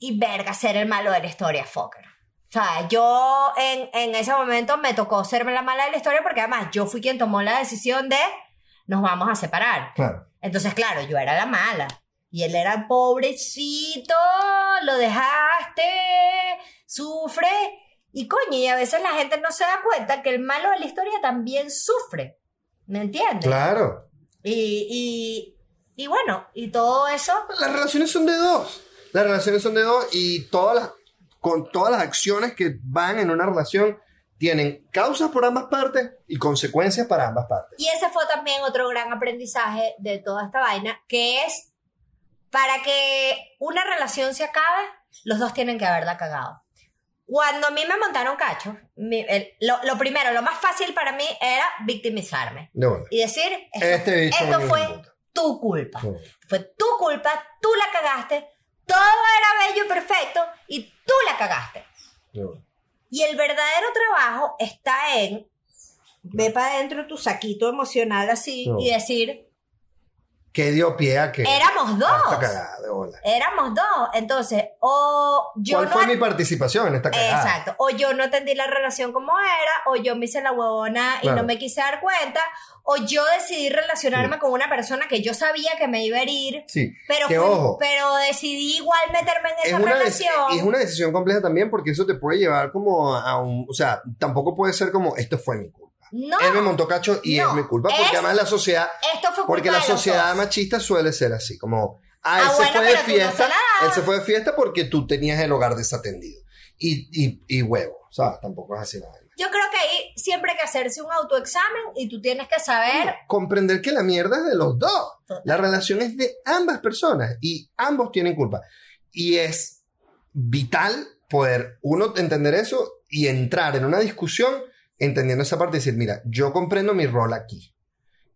y verga, ser el malo de la historia, fucker. O sea, yo en, en ese momento me tocó ser la mala de la historia porque además yo fui quien tomó la decisión de nos vamos a separar. Claro. Entonces, claro, yo era la mala. Y él era pobrecito, lo dejaste, sufre. Y coño, y a veces la gente no se da cuenta que el malo de la historia también sufre. ¿Me entiendes? Claro. Y, y, y bueno, y todo eso. Las relaciones son de dos. Las relaciones son de dos y todas las, con todas las acciones que van en una relación tienen causas por ambas partes y consecuencias para ambas partes. Y ese fue también otro gran aprendizaje de toda esta vaina, que es para que una relación se acabe, los dos tienen que haberla cagado. Cuando a mí me montaron cacho, mi- el- lo, lo primero, lo más fácil para mí era victimizarme bueno. y decir, esto, Este esto fue tu culpa. Fue tu culpa, tú la cagaste, todo era bello y perfecto y tú la cagaste. Y el verdadero trabajo está en ve para adentro tu saquito emocional así No. y decir, ¿Qué dio pie a que? éramos a esta dos. cagada de bola. Éramos dos. Entonces, o yo ¿Cuál no... fue mi participación en esta cagada? Exacto. O yo no entendí la relación como era, o yo me hice la huevona y Claro. no me quise dar cuenta, o yo decidí relacionarme Sí. con una persona que yo sabía que me iba a herir, Sí. pero, Que fui- ojo. pero decidí igual meterme en Es esa relación. es una decisión compleja también porque eso te puede llevar como a un... O sea, tampoco puede ser como, esto fue mi culpa. No, Él me montó cacho y No, es mi culpa porque es- además la sociedad esto fue Porque culpa la de los sociedad dos. machista suele ser así, como, ah, él Ah, se bueno, fue de no fiesta, se la das. él se fue de fiesta porque tú tenías el hogar desatendido. Y, y, y huevo, ¿sabes? Tampoco es así nada. Yo creo que ahí siempre hay que hacerse un autoexamen y tú tienes que saber Comprender que la mierda es de los dos. Total. La relación es de ambas personas y ambos tienen culpa. Y es vital poder uno entender eso y entrar en una discusión entendiendo esa parte y decir, mira, yo comprendo mi rol aquí.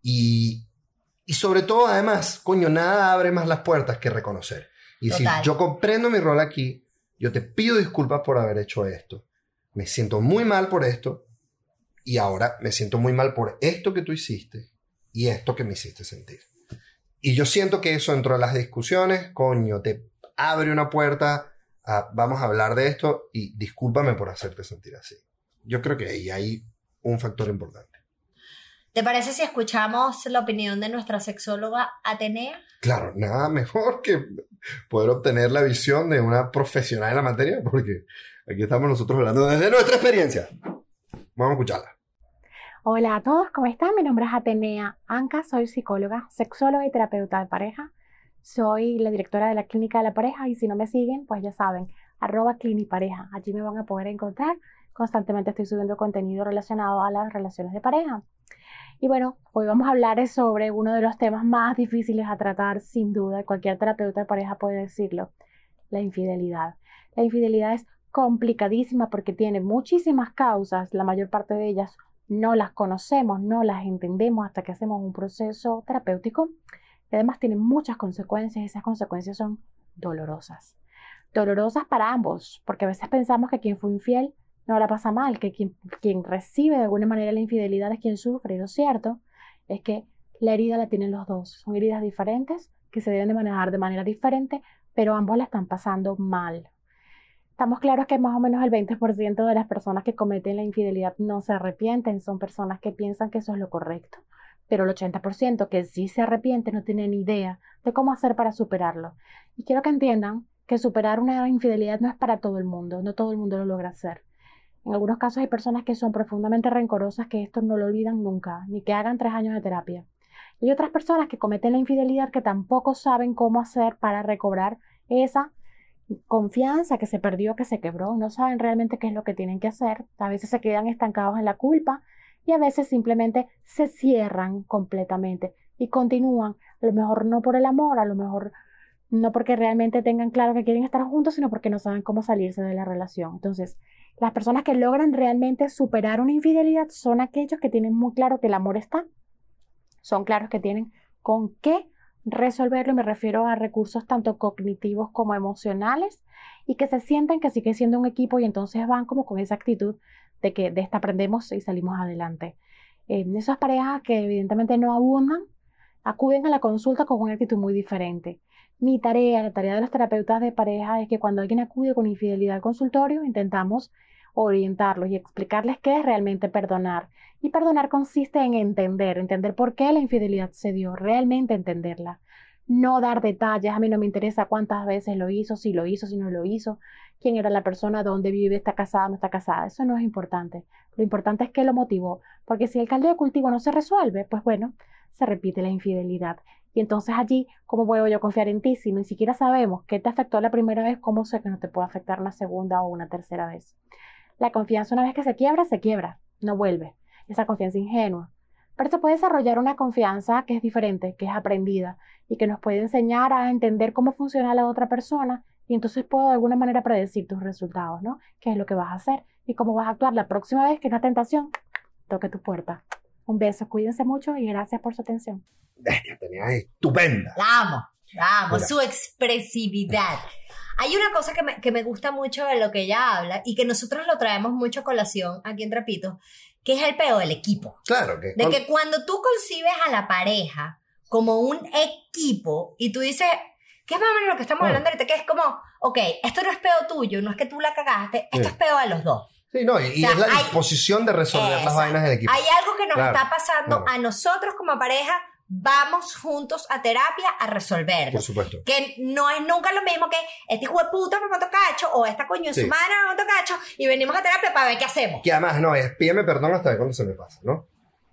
Y, y sobre todo, además, coño, nada abre más las puertas que reconocer. Y decir, Total. yo comprendo mi rol aquí, yo te pido disculpas por haber hecho esto. Me siento muy mal por esto y ahora me siento muy mal por esto que tú hiciste y esto que me hiciste sentir. Y yo siento que eso dentro de las discusiones, coño, te abre una puerta a vamos a hablar de esto y discúlpame por hacerte sentir así. Yo creo que ahí hay un factor importante. ¿Te parece si escuchamos la opinión de nuestra sexóloga Atenea? Claro, nada mejor que poder obtener la visión de una profesional en la materia, porque aquí estamos nosotros hablando desde nuestra experiencia. Vamos a escucharla. Hola a todos, ¿cómo están? Mi nombre es Atenea Anca, soy psicóloga, sexóloga y terapeuta de pareja. Soy la directora de la Clínica de la Pareja y si no me siguen, pues ya saben, arroba clinipareja. Allí me van a poder encontrar. Constantemente estoy subiendo contenido relacionado a las relaciones de pareja. Y bueno, hoy vamos a hablar sobre uno de los temas más difíciles a tratar, sin duda, cualquier terapeuta de pareja puede decirlo, la infidelidad. La infidelidad es complicadísima porque tiene muchísimas causas, la mayor parte de ellas no las conocemos, no las entendemos hasta que hacemos un proceso terapéutico. Y además tienen muchas consecuencias y esas consecuencias son dolorosas. Dolorosas para ambos, porque a veces pensamos que quien fue infiel no la pasa mal, que quien, recibe de alguna manera la infidelidad es quien sufre. Y lo cierto es que la herida la tienen los dos. Son heridas diferentes que se deben de manejar de manera diferente, pero ambos la están pasando mal. Estamos claros que más o menos el 20% de las personas que cometen la infidelidad no se arrepienten, son personas que piensan que eso es lo correcto. Pero el 80% que sí se arrepiente no tienen idea de cómo hacer para superarlo. Y quiero que entiendan que superar una infidelidad no es para todo el mundo, no todo el mundo lo logra hacer. En algunos casos hay personas que son profundamente rencorosas que esto no lo olvidan nunca, ni que hagan tres años de terapia. Y otras personas que cometen la infidelidad que tampoco saben cómo hacer para recobrar esa confianza que se perdió, que se quebró, no saben realmente qué es lo que tienen que hacer, a veces se quedan estancados en la culpa y a veces simplemente se cierran completamente y continúan, a lo mejor no por el amor, a lo mejor no porque realmente tengan claro que quieren estar juntos, sino porque no saben cómo salirse de la relación. Entonces, las personas que logran realmente superar una infidelidad son aquellos que tienen muy claro que el amor está, son claros que tienen con qué resolverlo, me refiero a recursos tanto cognitivos como emocionales, y que se sienten que sigue siendo un equipo y entonces van como con esa actitud de que de esta aprendemos y salimos adelante. En esas parejas que evidentemente no abundan, acuden a la consulta con una actitud muy diferente. Mi tarea, la tarea de los terapeutas de pareja es que cuando alguien acude con infidelidad al consultorio, intentamos orientarlos y explicarles qué es realmente perdonar. Y perdonar consiste en entender, entender por qué la infidelidad se dio, realmente entenderla. No dar detalles, a mí no me interesa cuántas veces lo hizo, si lo hizo, si no lo hizo, quién era la persona, dónde vive, está casada, no está casada, eso no es importante. Lo importante es qué lo motivó, porque si el caldo de cultivo no se resuelve, pues bueno, se repite la infidelidad. Y entonces allí, ¿cómo puedo yo confiar en ti si ni siquiera sabemos qué te afectó la primera vez? ¿Cómo sé que no te puede afectar una segunda o una tercera vez? La confianza una vez que se quiebra, se quiebra, no vuelve. Esa confianza ingenua. Pero se puede desarrollar una confianza que es diferente, que es aprendida y que nos puede enseñar a entender cómo funciona la otra persona y entonces puedo de alguna manera predecir tus resultados, ¿no? ¿Qué es lo que vas a hacer y cómo vas a actuar la próxima vez que una tentación toque tu puerta? Un beso, cuídense mucho y gracias por su atención. Bestia, tenías estupenda. La amo, la amo, Mira. su expresividad. Hay una cosa que me, que me gusta mucho de lo que ella habla y que nosotros lo traemos mucho a colación aquí en Trapito, que es el peo del equipo. Claro que. De que cuando tú concibes a la pareja como un equipo y tú dices, ¿qué es más o menos lo que estamos Claro. hablando ahorita? Que es como, ok, esto no es peo tuyo, no es que tú la cagaste, esto Sí. es peo de los dos. Sí, no, y, O sea, es la hay- disposición de resolver las Exacto. vainas del equipo. Hay algo que nos Claro, está pasando claro. a nosotros como pareja, vamos juntos a terapia a resolverlo. Por supuesto. Que no es nunca lo mismo que este hijo de puta me mató cacho o esta coño Sí. madre me mató cacho y venimos a terapia para ver qué hacemos. Que además, no, es pídeme perdón hasta de cuando se me pasa, ¿no?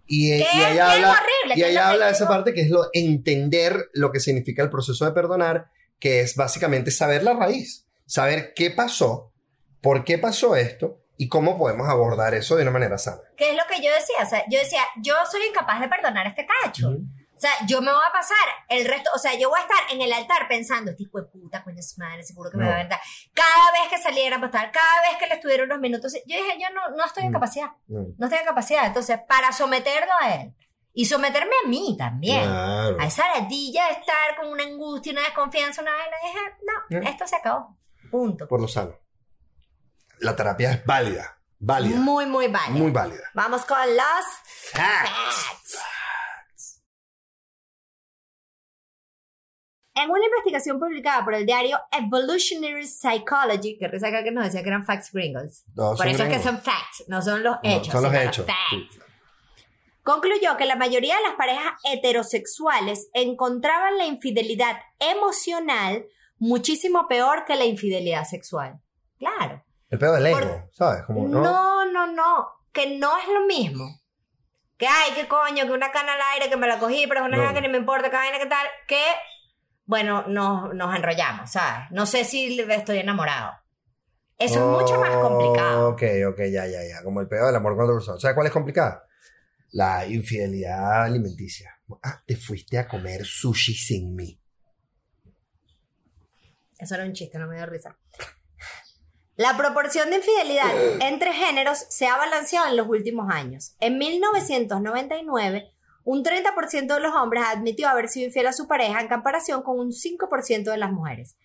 Y, eh, y bien habla, horrible, y que habla de esa parte que es lo entender lo que significa el proceso de perdonar, que es básicamente saber la raíz, saber qué pasó, por qué pasó esto y cómo podemos abordar eso de una manera sana. ¿Qué es lo que yo decía? O sea, yo decía, yo soy incapaz de perdonar a este cacho. Ujú. O sea, yo me voy a pasar el resto, o sea, yo voy a estar en el altar pensando, este hijo de puta, coño su madre, seguro que me No. va a verdad. Cada vez que saliera a apostar, cada vez que le estuvieron unos minutos, yo dije, yo no, no estoy en Mm. capacidad, Mm. no estoy en capacidad. Entonces, para someterlo a él y someterme a mí también. Claro. A esa ladilla de estar con una angustia, una desconfianza, una vaina, dije, no, Mm. esto se acabó. Punto. Por lo sano. La terapia es válida, válida, Muy, muy válido. muy válida. Vamos con los Facts. facts. En una investigación publicada por el diario Evolutionary Psychology, que risa que nos decía que eran facts gringos. No, Por eso es que gringos. son facts, no son los No, hechos. son los hechos, facts. Concluyó que la mayoría de las parejas heterosexuales encontraban la infidelidad emocional muchísimo peor que la infidelidad sexual. Claro. El pedo del ego, ¿sabes? Como, ¿no? No, no, no. Que no es lo mismo. Que ay, qué coño, que una cana al aire, que me la cogí, pero es una No. que ni me importa, que vaina, que tal. Que, bueno, nos, nos enrollamos, ¿sabes? No sé si estoy enamorado. Eso es mucho más complicado. Ok, ok, ya, ya, ya. Como el pedo del amor con otra persona. ¿Sabes cuál es complicada? La infidelidad alimenticia. Ah, te fuiste a comer sushi sin mí. Eso era un chiste, no me dio risa. La proporción de infidelidad entre géneros se ha balanceado en los últimos años. En 1999, un 30% de los hombres admitió haber sido infiel a su pareja en comparación con un 5% de las mujeres.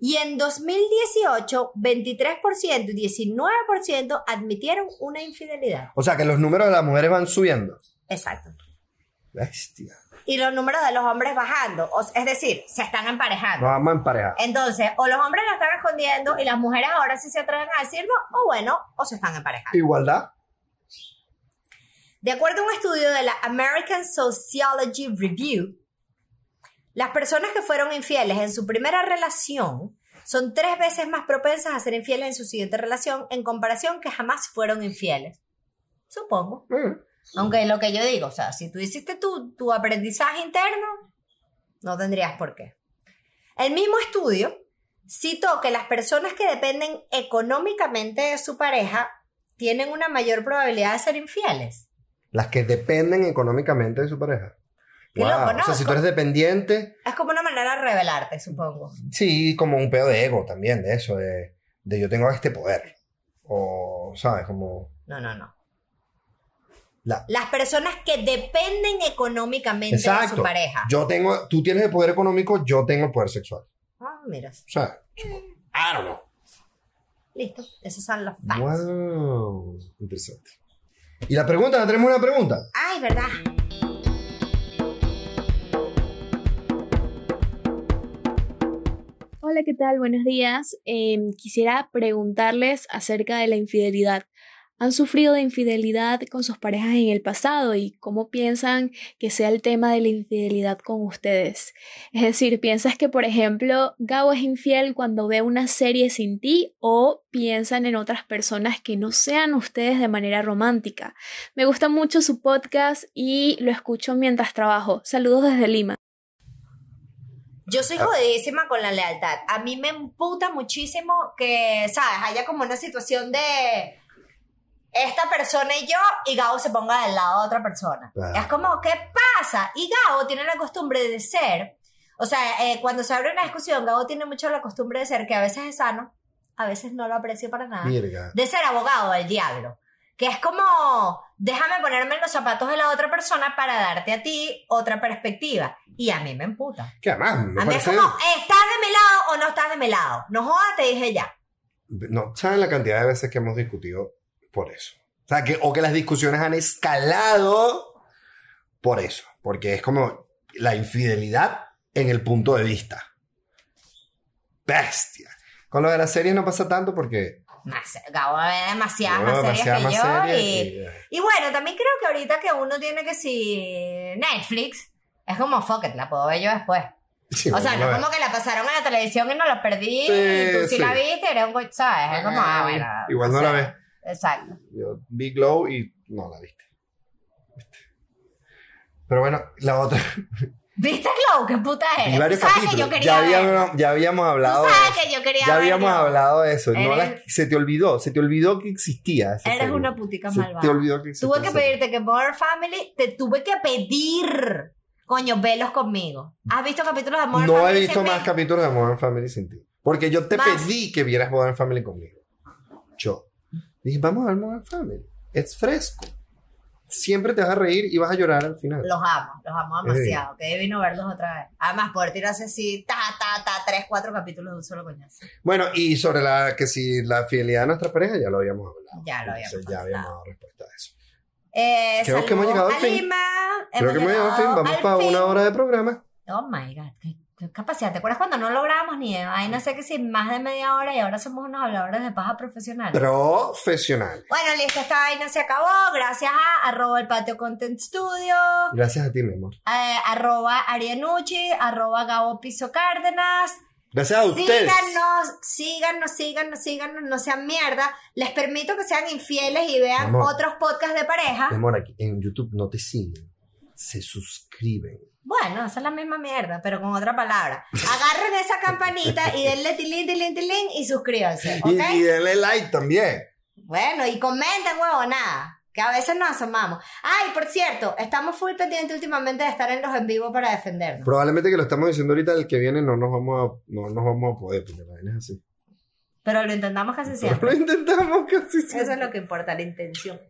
Y en 2018, 23% y 19% admitieron una infidelidad. O sea que los números de las mujeres van subiendo. Exacto. Bestia. Y los números de los hombres bajando. O- es decir, se están emparejando. Nos vamos a emparejar. Entonces, o los hombres la están escondiendo y las mujeres ahora sí se atreven a decirlo, o bueno, o se están emparejando. Igualdad. De acuerdo a un estudio de la American Sociology Review, las personas que fueron infieles en su primera relación son tres veces más propensas a ser infieles en su siguiente relación en comparación que jamás fueron infieles. Supongo. Mm. Aunque lo que yo digo, o sea, si tú hiciste tu, tu aprendizaje interno, no tendrías por qué. El mismo estudio citó que las personas que dependen económicamente de su pareja tienen una mayor probabilidad de ser infieles. Las que dependen económicamente de su pareja. Wow. O sea, si tú eres dependiente, Es como una manera de revelarte, supongo. sí, como un pedo de ego también, de eso, de, de yo tengo este poder. O, ¿sabes? Como. No, no, no. La, Las personas que dependen económicamente de su Exacto. pareja. Yo tengo, tú tienes el poder económico, yo tengo el poder sexual. Ah, mira. O sea, I don't know. Listo. Esos son los facts. Wow. Interesante. Y la pregunta, ¿la tenemos una pregunta? Ay, ¿verdad? Hola, ¿qué tal? Buenos días. Em, quisiera preguntarles acerca de la infidelidad. ¿Han sufrido de infidelidad con sus parejas en el pasado y cómo piensan que sea el tema de la infidelidad con ustedes? Es decir, ¿piensas que, por ejemplo, Gabo es infiel cuando ve una serie sin ti o piensan en otras personas que no sean ustedes de manera romántica? Me gusta mucho su podcast y lo escucho mientras trabajo. Saludos desde Lima. Yo soy jodidísima con la lealtad. A mí me emputa muchísimo que, ¿sabes? Haya como una situación de esta persona y yo y Gabo se ponga del lado de otra persona. Claro. Es como, ¿qué pasa? Y Gabo tiene la costumbre de ser, o sea, eh, cuando se abre una discusión, Gabo tiene mucho la costumbre de ser, que a veces es sano, a veces no lo aprecio para nada, Mierda. de ser abogado del diablo. Que es como, déjame ponerme en los zapatos de la otra persona para darte a ti otra perspectiva. Y a mí me emputa. Que además, me A mí es parece. como, ¿estás de mi lado o no estás de mi lado? No jodas, te dije ya. No, ¿saben la cantidad de veces que hemos discutido por eso? O sea, que, o que las discusiones han escalado por eso. Porque es como la infidelidad en el punto de vista. Bestia. Con lo de las series no pasa tanto porque. Más, Gabo ve demasiadas no, más series que yo. series y, y- bueno, también creo que ahorita que uno tiene que si Netflix, es como fuck it, la puedo ver yo después. Sí, o sea, no es como que la pasaron en la televisión y no la perdí. Sí, y tú sí, sí. la viste, eres un ¿sabes? Es como, ah, bueno. Igual no la sé. ves. Exacto. Yo vi Glow y no la viste. ¿Viste? Pero bueno, la otra. (laughs) ¿Viste Glow? ¿Qué puta? Y varios ¿Tú sabes que capítulos. yo quería Ya habíamos, ya habíamos hablado Tú de sabes eso. que yo quería Ya habíamos hablado de eso. No la- se te olvidó. Se te olvidó que existía. Eres serie. una putica Se malvada. te olvidó que existía. Tuve que pedirte que Modern Family, te tuve que pedir, coño, velos conmigo. ¿Has visto capítulos de Modern No Family? he visto más capítulos de Modern Family sin ti. Porque yo te Más. pedí que vieras Modern Family conmigo. Yo. Dije, vamos a ver Modern Family. Es fresco. Siempre te vas a reír y vas a llorar al final. Los amo, los amo demasiado. Qué divino verlos otra vez. Además, poder tirarse así, ta, ta, ta, tres, cuatro capítulos de un solo coñazo. Bueno, y sobre la que si la fidelidad de nuestra pareja, ya lo habíamos hablado. Ya lo habíamos Entonces, ya habíamos hablado. dado respuesta a eso. Eh, Creo que hemos llegado al a fin. Lima. Creo que hemos llegado al fin. Vamos al para fin. una hora de programa. Oh my God, qué, qué capacidad. ¿Te acuerdas cuando no logramos ni Ay, no sé qué si más de media hora y ahora somos unos habladores de paja profesionales? Profesional. Bueno, listo, esta vaina se acabó. Gracias a arroba el patio content studio, Gracias a ti, mi amor. eh, arroba Arianucci, arroba Gabo Piso Cárdenas. Gracias a ustedes. Síganos, síganos, síganos, síganos, no sean mierda. Les permito que sean infieles y vean amor. otros podcasts de pareja. Mi amor, aquí en YouTube no te siguen. Se suscriben. Bueno, esa es la misma mierda, pero con otra palabra. Agarren esa campanita y denle tilín, tilín, tilín y suscríbanse, ¿ok? Y, y denle like también. Bueno, y comenten, huevo, nada. Que a veces nos asomamos. Ay, por cierto, estamos full pendientes últimamente de estar en los en vivo para defendernos. Probablemente que lo estamos diciendo ahorita, el que viene no nos vamos a, no nos vamos a poder, porque la es así. Pero lo intentamos casi Lo siempre. intentamos casi siempre. Eso es lo que importa, la intención.